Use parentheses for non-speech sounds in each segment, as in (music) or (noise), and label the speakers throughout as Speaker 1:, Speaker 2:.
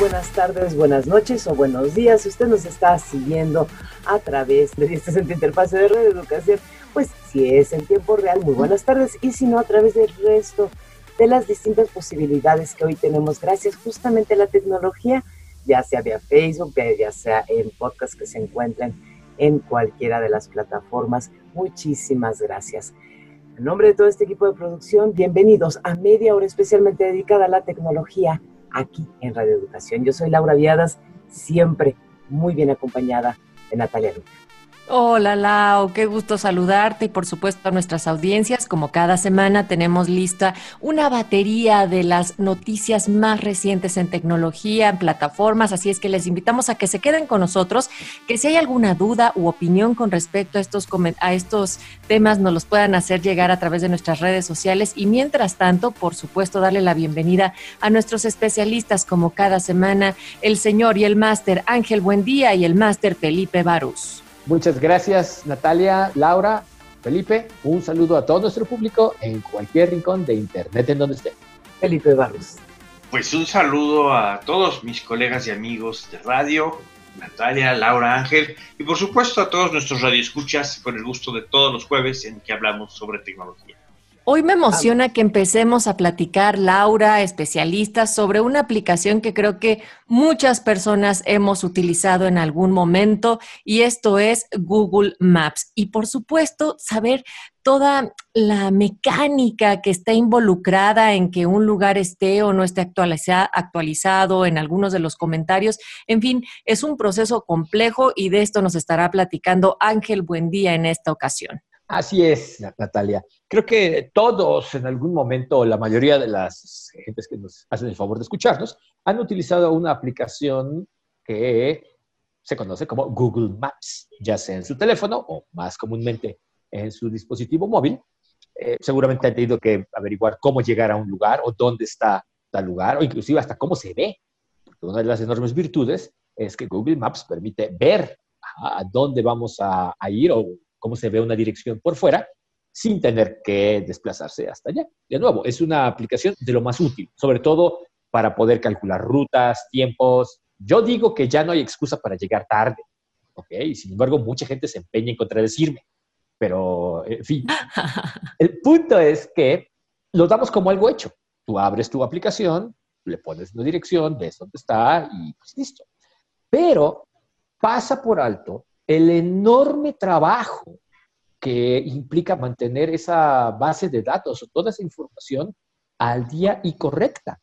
Speaker 1: Buenas tardes, buenas noches o buenos días. Si usted nos está siguiendo a través de este centro interfase de red educación, pues si es en tiempo real, muy buenas tardes. Y si no, a través del resto de las distintas posibilidades que hoy tenemos, gracias justamente a la tecnología, ya sea vía Facebook, ya sea en podcast que se encuentren en cualquiera de las plataformas. Muchísimas gracias. En nombre de todo este equipo de producción, bienvenidos a media hora especialmente dedicada a la tecnología aquí en Radio Educación. Yo soy Laura Viadas, siempre muy bien acompañada de Natalia Luna.
Speaker 2: Hola Lau, qué gusto saludarte y por supuesto a nuestras audiencias. Como cada semana tenemos lista una batería de las noticias más recientes en tecnología, en plataformas, así es que les invitamos a que se queden con nosotros, que si hay alguna duda u opinión con respecto a estos, a estos temas nos los puedan hacer llegar a través de nuestras redes sociales y mientras tanto, por supuesto, darle la bienvenida a nuestros especialistas como cada semana, el señor y el máster Ángel Buendía y el máster Felipe Barús.
Speaker 3: Muchas gracias, Natalia, Laura, Felipe. Un saludo a todo nuestro público en cualquier rincón de Internet en donde esté.
Speaker 1: Felipe Barros.
Speaker 4: Pues un saludo a todos mis colegas y amigos de radio, Natalia, Laura, Ángel, y por supuesto a todos nuestros radioescuchas con el gusto de todos los jueves en que hablamos sobre tecnología.
Speaker 2: Hoy me emociona que empecemos a platicar, Laura, especialistas, sobre una aplicación que creo que muchas personas hemos utilizado en algún momento y esto es Google Maps. Y por supuesto, saber toda la mecánica que está involucrada en que un lugar esté o no esté actualizado en algunos de los comentarios. En fin, es un proceso complejo y de esto nos estará platicando Ángel Buendía en esta ocasión.
Speaker 3: Así es, Natalia. Creo que todos en algún momento, la mayoría de las gentes que nos hacen el favor de escucharnos, han utilizado una aplicación que se conoce como Google Maps, ya sea en su teléfono o más comúnmente en su dispositivo móvil. Eh, seguramente han tenido que averiguar cómo llegar a un lugar o dónde está tal lugar o inclusive hasta cómo se ve. Porque una de las enormes virtudes es que Google Maps permite ver a dónde vamos a, a ir o cómo se ve una dirección por fuera sin tener que desplazarse hasta allá. De nuevo, es una aplicación de lo más útil, sobre todo para poder calcular rutas, tiempos. Yo digo que ya no hay excusa para llegar tarde, ¿ok? Y sin embargo, mucha gente se empeña en contradecirme. Pero, en fin, (laughs) el punto es que lo damos como algo hecho. Tú abres tu aplicación, le pones una dirección, ves dónde está y pues listo. Pero pasa por alto el enorme trabajo que implica mantener esa base de datos o toda esa información al día y correcta.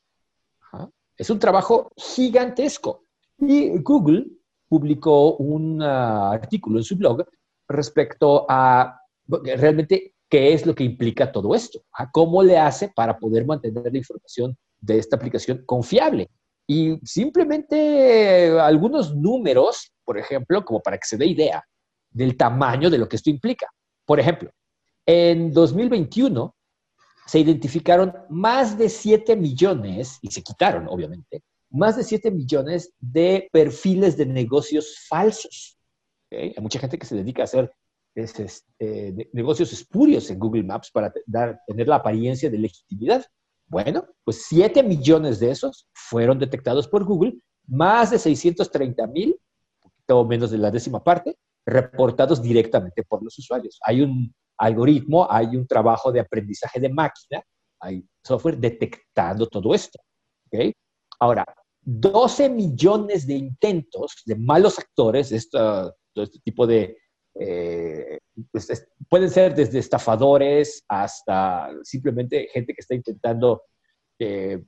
Speaker 3: Es un trabajo gigantesco. Y Google publicó un uh, artículo en su blog respecto a realmente qué es lo que implica todo esto, cómo le hace para poder mantener la información de esta aplicación confiable. Y simplemente algunos números por ejemplo, como para que se dé idea del tamaño de lo que esto implica. Por ejemplo, en 2021 se identificaron más de 7 millones, y se quitaron, obviamente, más de 7 millones de perfiles de negocios falsos. Hay mucha gente que se dedica a hacer este, negocios espurios en Google Maps para tener la apariencia de legitimidad. Bueno, pues 7 millones de esos fueron detectados por Google, más de 630 mil o menos de la décima parte, reportados directamente por los usuarios. Hay un algoritmo, hay un trabajo de aprendizaje de máquina, hay software detectando todo esto. ¿okay? Ahora, 12 millones de intentos de malos actores, todo este tipo de... Eh, pues, pueden ser desde estafadores hasta simplemente gente que está intentando eh,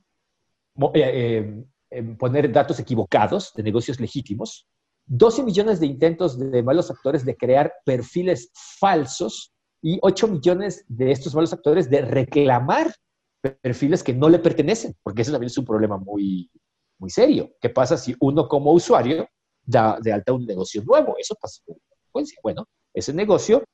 Speaker 3: eh, em, poner datos equivocados de negocios legítimos, 12 millones de intentos de malos actores de crear perfiles falsos y 8 millones de estos malos actores de reclamar perfiles que no le pertenecen, porque ese también es un problema muy, muy serio. ¿Qué pasa si uno como usuario da de alta un negocio nuevo? Eso pasa Bueno, ese negocio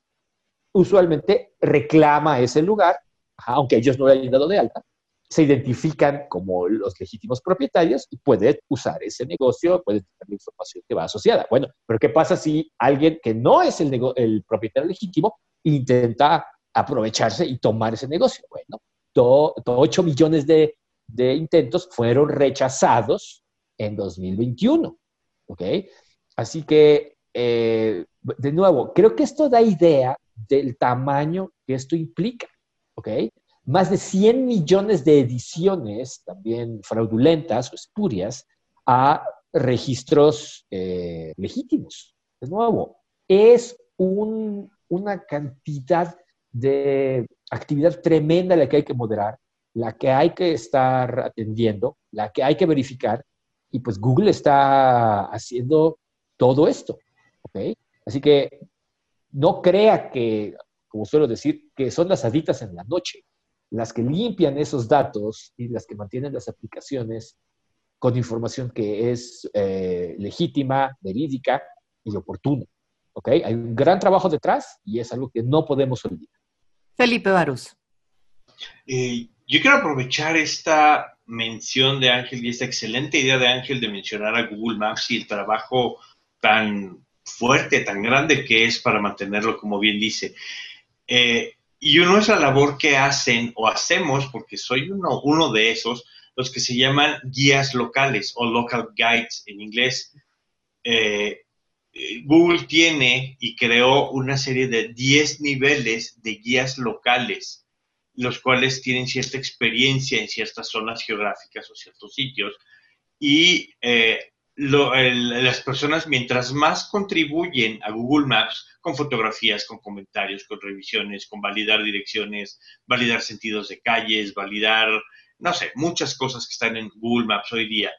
Speaker 3: usualmente reclama ese lugar, aunque ellos no lo hayan dado de alta, se identifican como los legítimos propietarios y puede usar ese negocio, puede tener la información que va asociada. Bueno, pero ¿qué pasa si alguien que no es el, el propietario legítimo intenta aprovecharse y tomar ese negocio? Bueno, 8 millones de, intentos fueron rechazados en 2021. ¿Ok? Así que, eh, de nuevo, creo que esto da idea del tamaño que esto implica. ¿Ok? Más de 100 millones de ediciones, también fraudulentas o espurias, a registros eh, legítimos. De nuevo, es una cantidad de actividad tremenda la que hay que moderar, la que hay que estar atendiendo, la que hay que verificar, y pues Google está haciendo todo esto, ¿ok? Así que no crea que, como suelo decir, que son las aditas en la noche, las que limpian esos datos y las que mantienen las aplicaciones con información que es eh, legítima, verídica y oportuna. ¿Ok? Hay un gran trabajo detrás y es algo que no podemos olvidar.
Speaker 2: Felipe Barus.
Speaker 4: Eh, yo quiero aprovechar esta mención de Ángel y esta excelente idea de Ángel de mencionar a Google Maps y el trabajo tan fuerte, tan grande que es para mantenerlo, como bien dice. Eh, y uno es la labor que hacen o hacemos, porque soy uno, uno de esos, los que se llaman guías locales o local guides en inglés. Eh, Google tiene y creó una serie de 10 niveles de guías locales, los cuales tienen cierta experiencia en ciertas zonas geográficas o ciertos sitios. Y eh, las personas, mientras más contribuyen a Google Maps, con fotografías, con comentarios, con revisiones, con validar direcciones, validar sentidos de calles, validar, no sé, muchas cosas que están en Google Maps hoy día,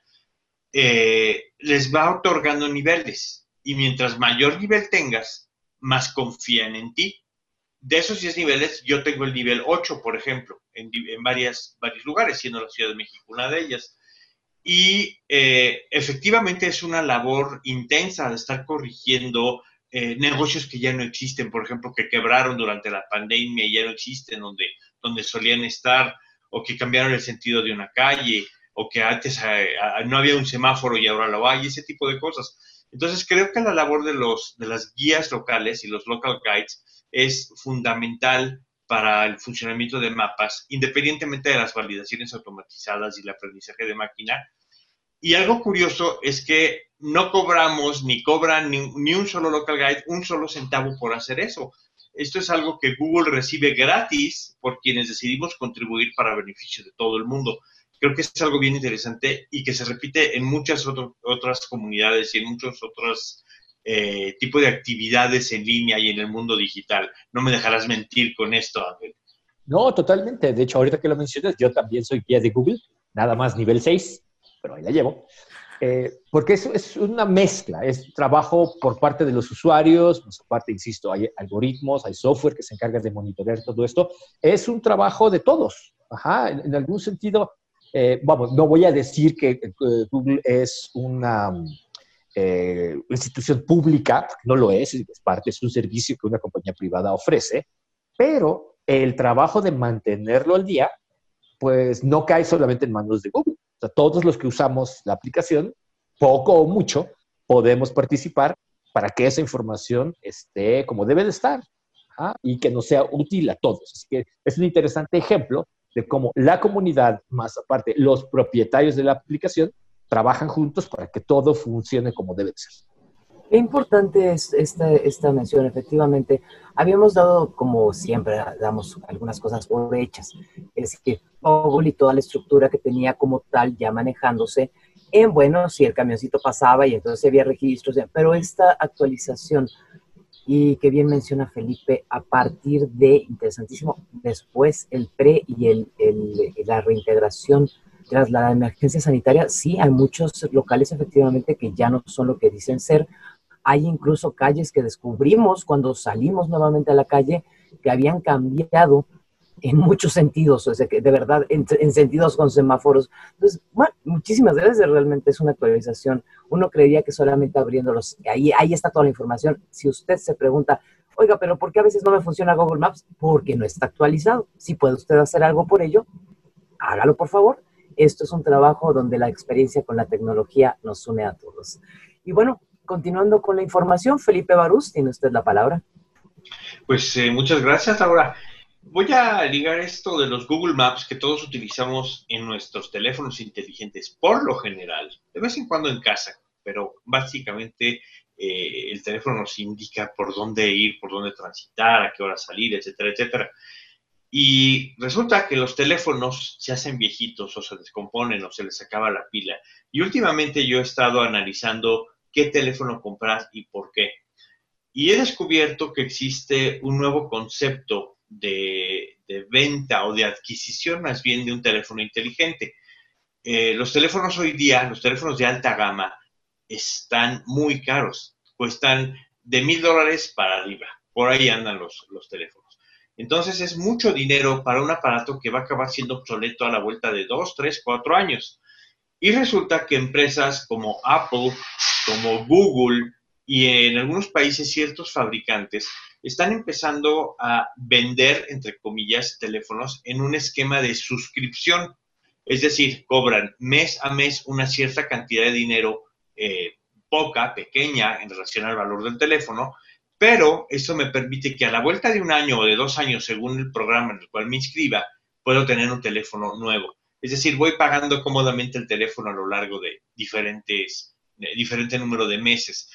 Speaker 4: eh, les va otorgando niveles y mientras mayor nivel tengas, más confían en ti. De esos 10 niveles, yo tengo el nivel 8, por ejemplo, en, varias, varios lugares, siendo la Ciudad de México una de ellas. Y eh, efectivamente es una labor intensa de estar corrigiendo eh, negocios que ya no existen, por ejemplo, que quebraron durante la pandemia y ya no existen donde, donde solían estar, o que cambiaron el sentido de una calle, o que antes eh, no había un semáforo y ahora lo hay, ese tipo de cosas. Entonces, creo que la labor de, los, de las guías locales y los local guides es fundamental para el funcionamiento de mapas, independientemente de las validaciones automatizadas y el aprendizaje de máquina. Y algo curioso es que no cobramos ni cobran ni, ni, un solo local guide un solo centavo por hacer eso. Esto es algo que Google recibe gratis por quienes decidimos contribuir para beneficio de todo el mundo creo que es algo bien interesante y que se repite en muchas otras comunidades y en muchos otros eh, tipos de actividades en línea y en el mundo digital. No me dejarás mentir con esto, Ángel.
Speaker 3: No, totalmente. De hecho, ahorita que lo mencionas, yo también soy guía de Google, nada más nivel 6, pero ahí la llevo. Eh, porque es, es, una mezcla, es trabajo por parte de los usuarios, por parte, insisto, hay algoritmos, hay software que se encarga de monitorear todo esto. Es un trabajo de todos. Ajá, en algún sentido, eh, vamos, no voy a decir que eh, Google es una institución pública, no lo es, es parte, es un servicio que una compañía privada ofrece, pero el trabajo de mantenerlo al día, pues no cae solamente en manos de Google. O sea, todos los que usamos la aplicación, poco o mucho, podemos participar para que esa información esté como debe de estar y que nos sea útil a todos. Así que es un interesante ejemplo de cómo la comunidad, más aparte los propietarios de la aplicación, trabajan juntos para que todo funcione como debe ser.
Speaker 1: Qué importante es esta, esta mención, efectivamente. Habíamos dado, como siempre, damos algunas cosas por hechas. Es decir, Google y toda la estructura que tenía como tal ya manejándose en, bueno, si el camioncito pasaba y entonces había registros, pero esta actualización y que bien menciona Felipe, a partir de, interesantísimo, después el pre y el, el, la reintegración tras la emergencia sanitaria, sí, hay muchos locales efectivamente que ya no son lo que dicen ser. Hay incluso calles que descubrimos cuando salimos nuevamente a la calle que habían cambiado en muchos sentidos, o sea, que de verdad, en, sentidos con semáforos. Entonces, bueno, muchísimas gracias, realmente es una actualización. Uno creería que solamente abriéndolos, ahí, ahí está toda la información. Si usted se pregunta, oiga, pero ¿por qué a veces no me funciona Google Maps? Porque no está actualizado. Si puede usted hacer algo por ello, hágalo por favor. Esto es un trabajo donde la experiencia con la tecnología nos une a todos. Y bueno, continuando con la información, Felipe Barús, tiene usted la palabra.
Speaker 4: Pues eh, muchas gracias, Laura. Voy a ligar esto de los Google Maps que todos utilizamos en nuestros teléfonos inteligentes, por lo general, de vez en cuando en casa, pero básicamente eh, el teléfono nos indica por dónde ir, por dónde transitar, a qué hora salir, etcétera, etcétera. Y resulta que los teléfonos se hacen viejitos o se descomponen o se les acaba la pila. Y últimamente yo he estado analizando qué teléfono comprar y por qué. Y he descubierto que existe un nuevo concepto de, venta o de adquisición más bien de un teléfono inteligente. Eh, los teléfonos hoy día, los teléfonos de alta gama, están muy caros, cuestan de mil dólares para arriba, por ahí andan los, los teléfonos. Entonces es mucho dinero para un aparato que va a acabar siendo obsoleto a la vuelta de dos, tres, cuatro años. Y resulta que empresas como Apple, como Google y en algunos países ciertos fabricantes están empezando a vender, entre comillas, teléfonos en un esquema de suscripción. Es decir, cobran mes a mes una cierta cantidad de dinero, eh, poca, pequeña, en relación al valor del teléfono, pero eso me permite que a la vuelta de un año o de dos años, según el programa en el cual me inscriba, puedo tener un teléfono nuevo. Es decir, voy pagando cómodamente el teléfono a lo largo de diferentes, de diferente número de meses.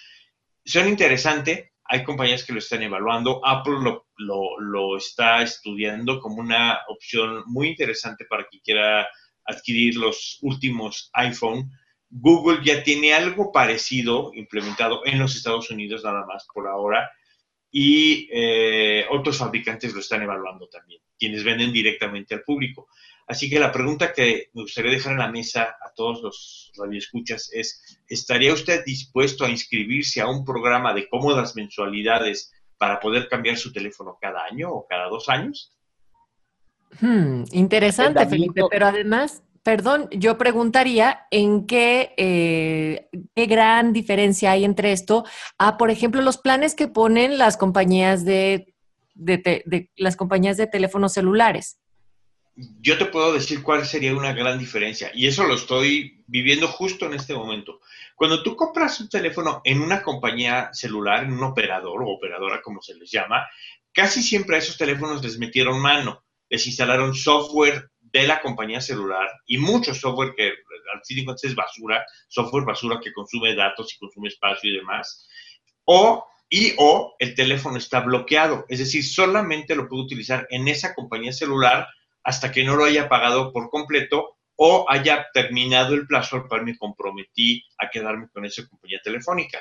Speaker 4: Suena interesante, hay compañías que lo están evaluando. Apple lo, está estudiando como una opción muy interesante para quien quiera adquirir los últimos iPhone. Google ya tiene algo parecido implementado en los Estados Unidos nada más por ahora y eh, otros fabricantes lo están evaluando también, quienes venden directamente al público. Así que la pregunta que me gustaría dejar en la mesa a todos los radioescuchas es, ¿estaría usted dispuesto a inscribirse a un programa de cómodas mensualidades para poder cambiar su teléfono cada año o cada dos años?
Speaker 2: Hmm, interesante, Felipe, pero además, perdón, yo preguntaría en qué, eh, qué gran diferencia hay entre esto a, por ejemplo, los planes que ponen las compañías de, de las compañías de teléfonos celulares
Speaker 4: yo te puedo decir cuál sería una gran diferencia y eso lo estoy viviendo justo en este momento. Cuando tú compras un teléfono en una compañía celular, en un operador o operadora como se les llama, casi siempre a esos teléfonos les metieron mano, les instalaron software de la compañía celular y mucho software que al fin de cuentas es basura, software basura que consume datos y consume espacio y demás. O y o el teléfono está bloqueado, es decir, solamente lo puedo utilizar en esa compañía celular hasta que no lo haya pagado por completo o haya terminado el plazo al cual me comprometí a quedarme con esa compañía telefónica.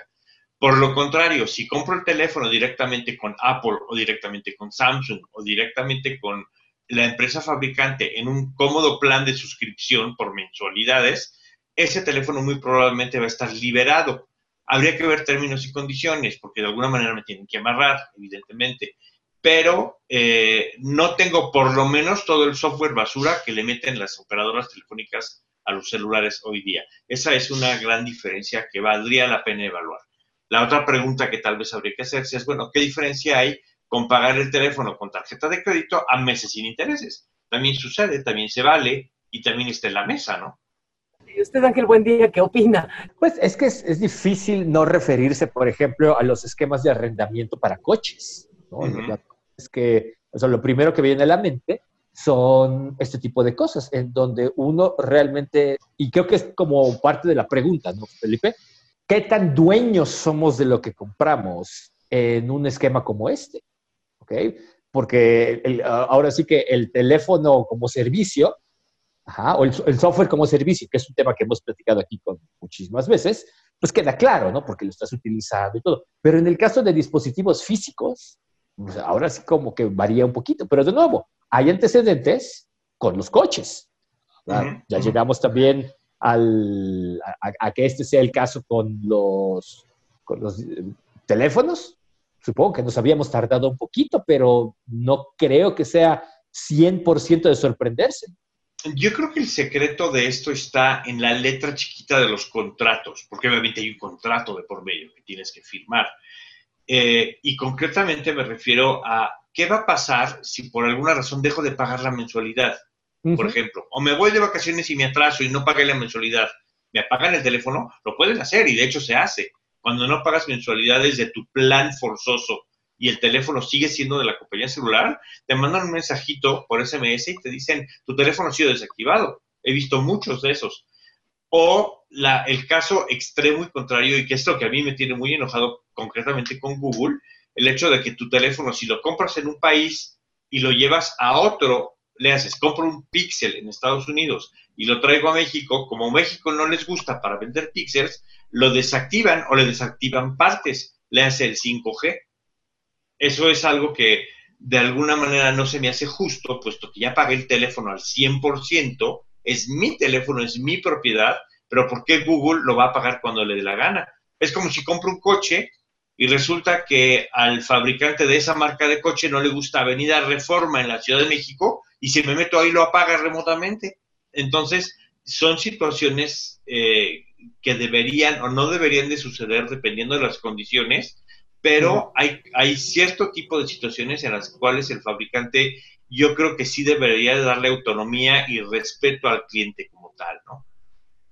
Speaker 4: Por lo contrario, si compro el teléfono directamente con Apple o directamente con Samsung o directamente con la empresa fabricante en un cómodo plan de suscripción por mensualidades, ese teléfono muy probablemente va a estar liberado. Habría que ver términos y condiciones, porque de alguna manera me tienen que amarrar, evidentemente pero eh, no tengo por lo menos todo el software basura que le meten las operadoras telefónicas a los celulares hoy día. Esa es una gran diferencia que valdría la pena evaluar. La otra pregunta que tal vez habría que hacerse es, bueno, ¿qué diferencia hay con pagar el teléfono con tarjeta de crédito a meses sin intereses? También sucede, también se vale y también está en la mesa, ¿no?
Speaker 1: ¿Y usted, Ángel, buen día, qué opina?
Speaker 3: Pues es que es, difícil no referirse, por ejemplo, a los esquemas de arrendamiento para coches. ¿no? Que lo primero que viene a la mente son este tipo de cosas, en donde uno realmente, y creo que es como parte de la pregunta, ¿no, Felipe? ¿Qué tan dueños somos de lo que compramos en un esquema como este? ¿Ok? Porque ahora sí que el teléfono como servicio, o el, el, software como servicio, que es un tema que hemos platicado aquí con muchísimas veces, pues queda claro, ¿no? Porque lo estás utilizando y todo. Pero en el caso de dispositivos físicos, ahora sí como que varía un poquito, pero de nuevo, hay antecedentes con los coches. Ya llegamos también al, a, que este sea el caso con los, con los eh, teléfonos. Supongo que nos habíamos tardado un poquito, pero no creo que sea 100% de sorprenderse.
Speaker 4: Yo creo que el secreto de esto está en la letra chiquita de los contratos, porque obviamente hay un contrato de por medio que tienes que firmar. Eh, y concretamente me refiero a qué va a pasar si por alguna razón dejo de pagar la mensualidad. Por ejemplo, o me voy de vacaciones y me atraso y no pagué la mensualidad, me apagan el teléfono, lo pueden hacer y de hecho se hace. Cuando no pagas mensualidades de tu plan forzoso y el teléfono sigue siendo de la compañía celular, te mandan un mensajito por SMS y te dicen, tu teléfono ha sido desactivado. He visto muchos de esos. O la, el caso extremo y contrario, y que es lo que a mí me tiene muy enojado concretamente con Google, el hecho de que tu teléfono, si lo compras en un país y lo llevas a otro, le haces, compro un Pixel en Estados Unidos y lo traigo a México, como México no les gusta para vender píxeles, lo desactivan o le desactivan partes, le hace el 5G. Eso es algo que de alguna manera no se me hace justo, puesto que ya pagué el teléfono al 100%, es mi teléfono, es mi propiedad, pero ¿por qué Google lo va a pagar cuando le dé la gana? Es como si compro un coche y resulta que al fabricante de esa marca de coche no le gusta Avenida Reforma en la Ciudad de México y si me meto ahí lo apaga remotamente. Entonces, son situaciones eh, que deberían o no deberían de suceder dependiendo de las condiciones, pero hay, hay cierto tipo de situaciones en las cuales el fabricante yo creo que sí debería de darle autonomía y respeto al cliente como tal, ¿no?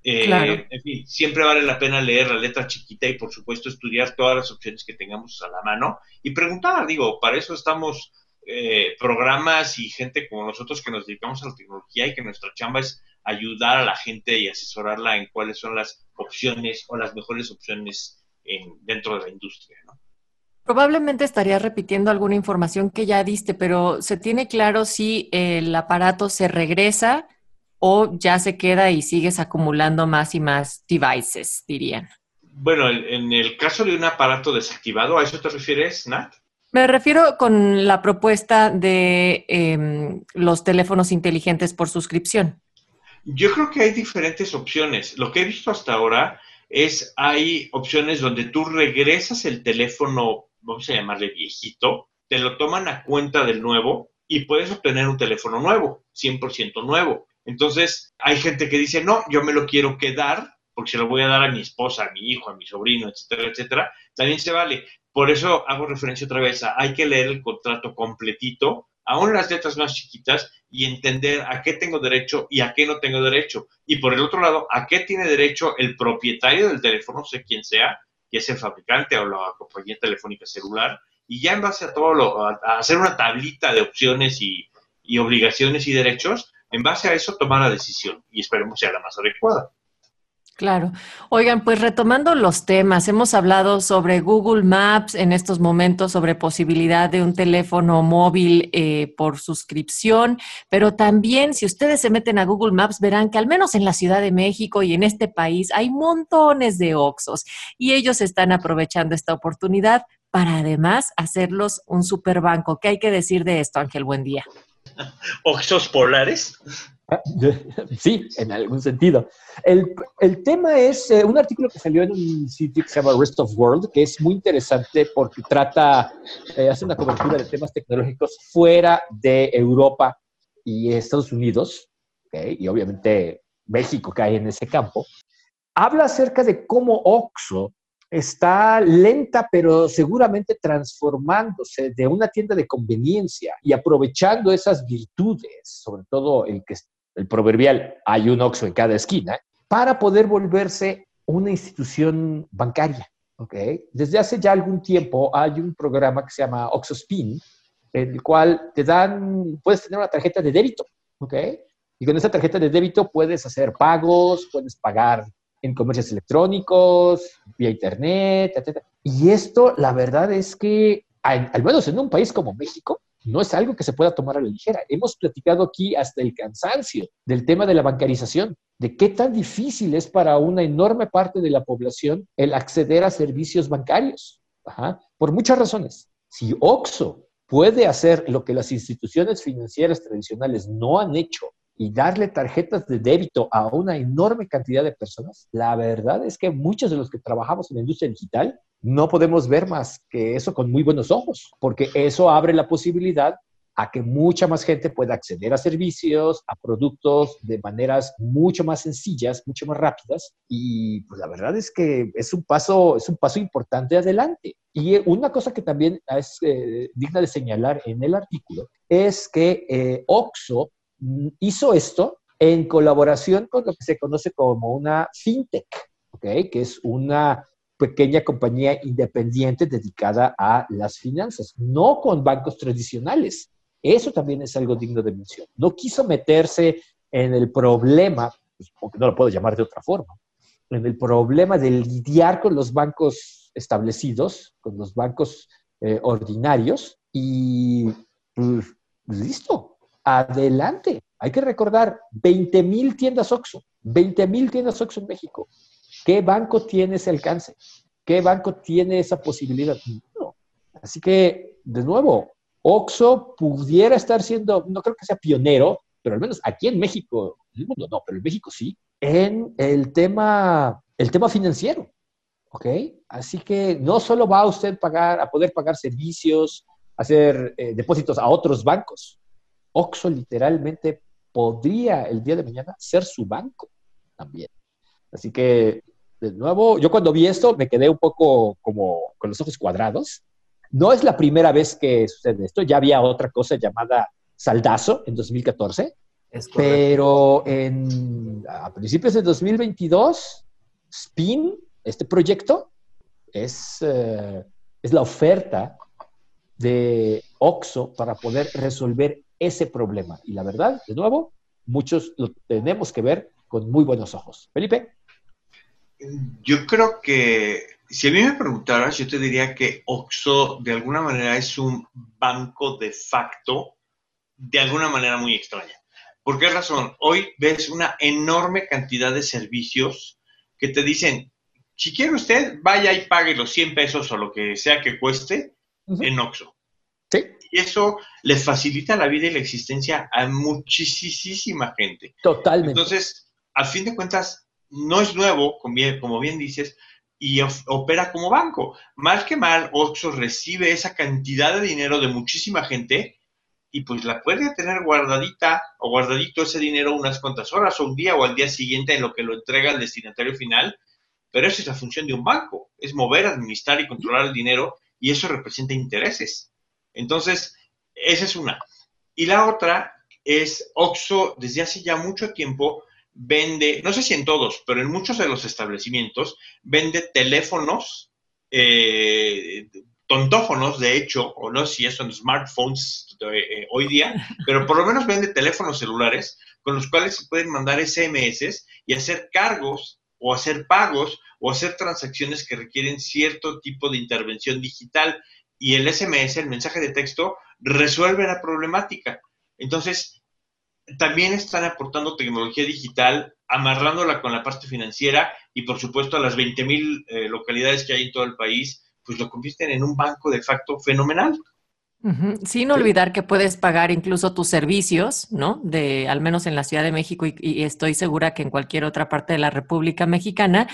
Speaker 4: Eh, en fin, siempre vale la pena leer la letra chiquita y por supuesto estudiar todas las opciones que tengamos a la mano y preguntar, digo, para eso estamos eh, programas y gente como nosotros que nos dedicamos a la tecnología y que nuestra chamba es ayudar a la gente y asesorarla en cuáles son las opciones o las mejores opciones en, dentro de la industria, ¿no?
Speaker 2: Probablemente estaría repitiendo alguna información que ya diste, pero ¿se tiene claro si el aparato se regresa o ya se queda y sigues acumulando más y más devices, dirían?
Speaker 4: Bueno, en el caso de un aparato desactivado, ¿a eso te refieres, Nat?
Speaker 2: Me refiero con la propuesta de em, los teléfonos inteligentes por suscripción.
Speaker 4: Yo creo que hay diferentes opciones. Lo que he visto hasta ahora es, hay opciones donde tú regresas el teléfono, vamos a llamarle viejito, te lo toman a cuenta del nuevo y puedes obtener un teléfono nuevo, 100% nuevo. Entonces, hay gente que dice, no, yo me lo quiero quedar porque se lo voy a dar a mi esposa, a mi hijo, a mi sobrino, etcétera, etcétera. También se vale. Por eso hago referencia otra vez a, hay que leer el contrato completito, aún las letras más chiquitas, y entender a qué tengo derecho y a qué no tengo derecho. Y por el otro lado, a qué tiene derecho el propietario del teléfono, sé quién sea, que es el fabricante o la compañía telefónica celular, y ya en base a todo lo, hacer una tablita de opciones y, y obligaciones y derechos, en base a eso tomar la decisión y esperemos sea la más adecuada.
Speaker 2: Claro. Oigan, pues retomando los temas, hemos hablado sobre Google Maps en estos momentos, sobre posibilidad de un teléfono móvil eh, por suscripción, pero también si ustedes se meten a Google Maps verán que al menos en la Ciudad de México y en este país hay montones de Oxos y ellos están aprovechando esta oportunidad para además hacerlos un superbanco. ¿Qué hay que decir de esto, Ángel? Buen día.
Speaker 4: ¿Oxos polares? (laughs)
Speaker 3: Sí, en algún sentido. El, el tema es eh, un artículo que salió en un sitio que se llama Rest of World, que es muy interesante porque trata, eh, hace una cobertura de temas tecnológicos fuera de Europa y Estados Unidos, y obviamente México cae en ese campo. Habla acerca de cómo Oxo está lenta, pero seguramente transformándose de una tienda de conveniencia y aprovechando esas virtudes, sobre todo el que el proverbial hay un Oxxo en cada esquina, para poder volverse una institución bancaria. ¿okay? Desde hace ya algún tiempo hay un programa que se llama Oxxo Spin, en el cual te dan, puedes tener una tarjeta de débito, ¿ok? Y con esa tarjeta de débito puedes hacer pagos, puedes pagar en comercios electrónicos, vía internet, etc. Y esto, la verdad es que, al menos en un país como México, no es algo que se pueda tomar a la ligera. Hemos platicado aquí hasta el cansancio del tema de la bancarización, de qué tan difícil es para una enorme parte de la población el acceder a servicios bancarios, por muchas razones. Si OXO puede hacer lo que las instituciones financieras tradicionales no han hecho y darle tarjetas de débito a una enorme cantidad de personas, la verdad es que muchos de los que trabajamos en la industria digital no podemos ver más que eso con muy buenos ojos, porque eso abre la posibilidad a que mucha más gente pueda acceder a servicios, a productos de maneras mucho más sencillas, mucho más rápidas. Y pues la verdad es que es un paso, es un paso importante adelante. Y una cosa que también es eh, digna de señalar en el artículo es que eh, OXO hizo esto en colaboración con lo que se conoce como una fintech, ¿okay? que es una pequeña compañía independiente dedicada a las finanzas, no con bancos tradicionales. Eso también es algo digno de mención. No quiso meterse en el problema, pues, porque no lo puedo llamar de otra forma, en el problema de lidiar con los bancos establecidos, con los bancos eh, ordinarios, y pues, listo, adelante. Hay que recordar, 20 mil tiendas OXXO, 20 mil tiendas OXXO en México. ¿Qué banco tiene ese alcance? ¿Qué banco tiene esa posibilidad? Así que, de nuevo, Oxo pudiera estar siendo, no creo que sea pionero, pero al menos aquí en México, en el mundo no, pero en México sí, en el tema, el tema financiero. ¿Ok? Así que no solo va usted pagar, a poder pagar servicios, hacer eh, depósitos a otros bancos. Oxo literalmente podría el día de mañana ser su banco también. Así que, de nuevo, yo cuando vi esto me quedé un poco como con los ojos cuadrados, no es la primera vez que sucede esto, ya había otra cosa llamada Saldazo en 2014, pero en, a principios de 2022, SPIN, este proyecto, es, eh, es la oferta de OXO para poder resolver ese problema. Y la verdad, de nuevo, muchos lo tenemos que ver con muy buenos ojos. Felipe.
Speaker 4: Yo creo que si a mí me preguntaras, yo te diría que OXO de alguna manera es un banco de facto, de alguna manera muy extraña. ¿Por qué razón? Hoy ves una enorme cantidad de servicios que te dicen, si quiere usted, vaya y pague los 100 pesos o lo que sea que cueste en OXO.
Speaker 3: Sí.
Speaker 4: Y eso le facilita la vida y la existencia a muchísima gente.
Speaker 3: Totalmente.
Speaker 4: Entonces, al fin de cuentas, no es nuevo, como bien dices, y opera como banco. Mal que mal, Oxxo recibe esa cantidad de dinero de muchísima gente y pues la puede tener guardadita o guardadito ese dinero unas cuantas horas o un día o al día siguiente en lo que lo entrega el destinatario final. Pero esa es la función de un banco, es mover, administrar y controlar el dinero y eso representa intereses. Entonces, esa es una. Y la otra es Oxxo desde hace ya mucho tiempo vende, no sé si en todos, pero en muchos de los establecimientos, vende teléfonos, eh, tontófonos, de hecho, o no sé si son smartphones eh, hoy día, (laughs) pero por lo menos vende teléfonos celulares con los cuales se pueden mandar SMS y hacer cargos o hacer pagos o hacer transacciones que requieren cierto tipo de intervención digital y el SMS, el mensaje de texto, resuelve la problemática. Entonces, también están aportando tecnología digital, amarrándola con la parte financiera y por supuesto a las 20 mil eh, localidades que hay en todo el país, pues lo convierten en un banco de facto fenomenal.
Speaker 2: Sin olvidar que puedes pagar incluso tus servicios, ¿no? De al menos en la Ciudad de México y, estoy segura que en cualquier otra parte de la República Mexicana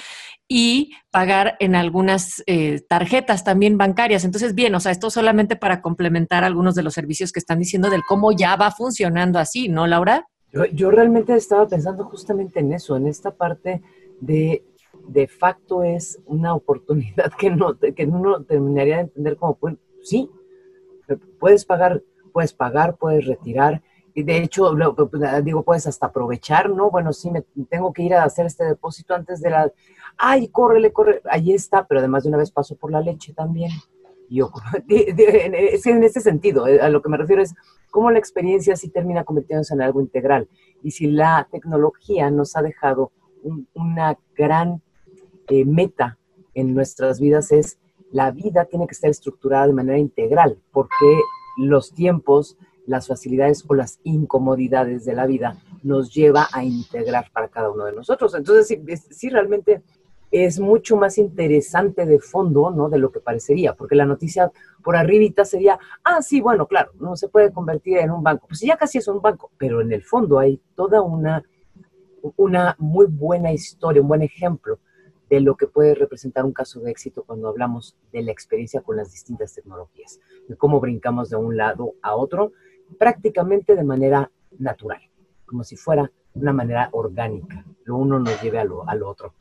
Speaker 2: y pagar en algunas eh, tarjetas también bancarias. Entonces, bien, o sea, esto solamente para complementar algunos de los servicios que están diciendo del cómo ya va funcionando así, ¿no, Laura?
Speaker 1: Yo, yo realmente estaba pensando justamente en eso, en esta parte de de facto es una oportunidad que no, que no terminaría de entender como, pues, sí, puedes pagar, puedes pagar, puedes retirar. Y de hecho, pues, digo, puedes hasta aprovechar, ¿no? Bueno, sí, me tengo que ir a hacer este depósito antes de la... ¡Ay, córrele, corre! Ahí está, pero además de una vez paso por la leche también. Yo, (laughs) es en ese sentido, eh, a lo que me refiero es cómo la experiencia sí termina convirtiéndose en algo integral. Y si la tecnología nos ha dejado una gran eh, meta en nuestras vidas es la vida tiene que estar estructurada de manera integral, porque los tiempos, las facilidades o las incomodidades de la vida nos lleva a integrar para cada uno de nosotros. Entonces, sí, realmente es mucho más interesante de fondo, ¿no? De lo que parecería, porque la noticia por arribita sería, ah, sí, bueno, claro, no se puede convertir en un banco. Pues ya casi es un banco, pero en el fondo hay toda una, una muy buena historia, un buen ejemplo de lo que puede representar un caso de éxito cuando hablamos de la experiencia con las distintas tecnologías, de cómo brincamos de un lado a otro prácticamente de manera natural, como si fuera una manera orgánica, lo uno nos lleve a lo, al otro.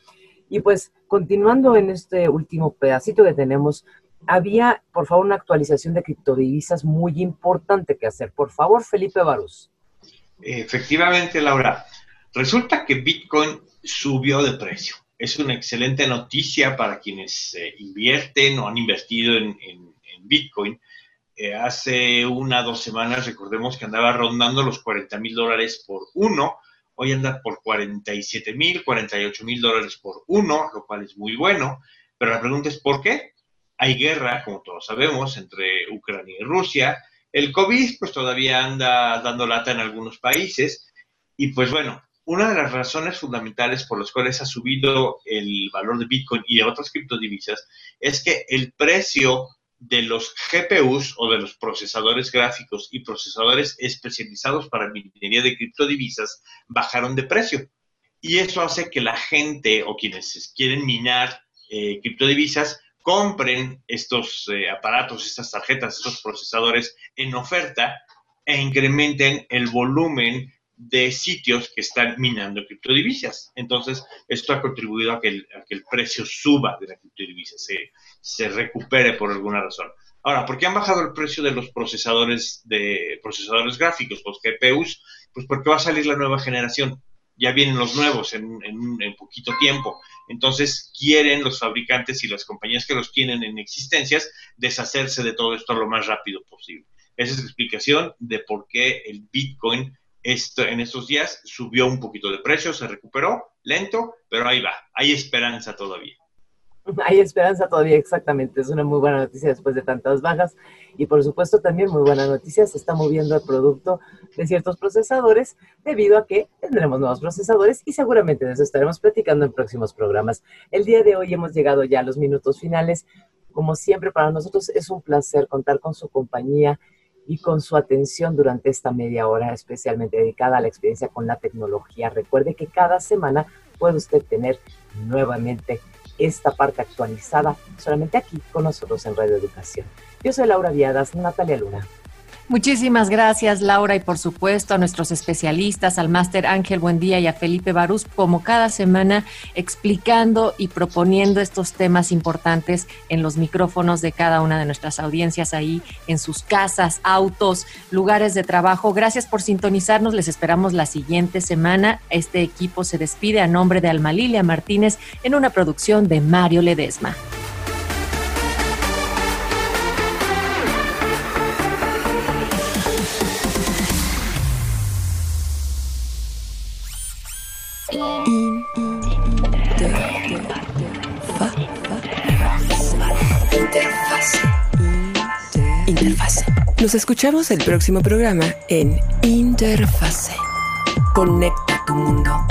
Speaker 1: Y pues, continuando en este último pedacito que tenemos, había, por favor, una actualización de criptodivisas muy importante que hacer. Por favor, Felipe Barús.
Speaker 4: Efectivamente, Laura. Resulta que Bitcoin subió de precio. Es una excelente noticia para quienes eh, invierten o han invertido en, Bitcoin. Eh, hace una o dos semanas, recordemos que andaba rondando los 40 mil dólares por uno Hoy anda por 47 mil, 48 mil dólares por uno, lo cual es muy bueno. Pero la pregunta es ¿por qué? Hay guerra, como todos sabemos, entre Ucrania y Rusia. El COVID, pues todavía anda dando lata en algunos países. Y pues bueno, una de las razones fundamentales por las cuales ha subido el valor de Bitcoin y de otras criptodivisas es que el precio de los GPUs o de los procesadores gráficos y procesadores especializados para minería de criptodivisas bajaron de precio. Y eso hace que la gente o quienes quieren minar eh, criptodivisas compren estos eh, aparatos, estas tarjetas, estos procesadores en oferta e incrementen el volumen de sitios que están minando criptodivisas. Entonces, esto ha contribuido a que el, precio suba de la criptodivisa, se, recupere por alguna razón. Ahora, ¿por qué han bajado el precio de los procesadores de procesadores gráficos, los GPUs? Pues porque va a salir la nueva generación. Ya vienen los nuevos en, en poquito tiempo. Entonces, quieren los fabricantes y las compañías que los tienen en existencias deshacerse de todo esto lo más rápido posible. Esa es la explicación de por qué el Bitcoin en estos días subió un poquito de precio, se recuperó, lento, pero ahí va, hay esperanza todavía.
Speaker 1: Hay esperanza todavía, exactamente. Es una muy buena noticia después de tantas bajas. Y por supuesto también muy buena noticia, se está moviendo el producto de ciertos procesadores debido a que tendremos nuevos procesadores y seguramente de eso estaremos platicando en próximos programas. El día de hoy hemos llegado ya a los minutos finales. Como siempre, para nosotros es un placer contar con su compañía y con su atención durante esta media hora especialmente dedicada a la experiencia con la tecnología. Recuerde que cada semana puede usted tener nuevamente esta parte actualizada solamente aquí con nosotros en Radio Educación. Yo soy Laura Viadas, Natalia Luna.
Speaker 2: Muchísimas gracias, Laura, y por supuesto a nuestros especialistas, al máster Ángel Buendía y a Felipe Barús, como cada semana, explicando y proponiendo estos temas importantes en los micrófonos de cada una de nuestras audiencias ahí, en sus casas, autos, lugares de trabajo. Gracias por sintonizarnos, les esperamos la siguiente semana. Este equipo se despide a nombre de Alma Lilia Martínez en una producción de Mario Ledesma.
Speaker 5: Nos escuchamos el próximo programa en Interfase. Conecta tu mundo.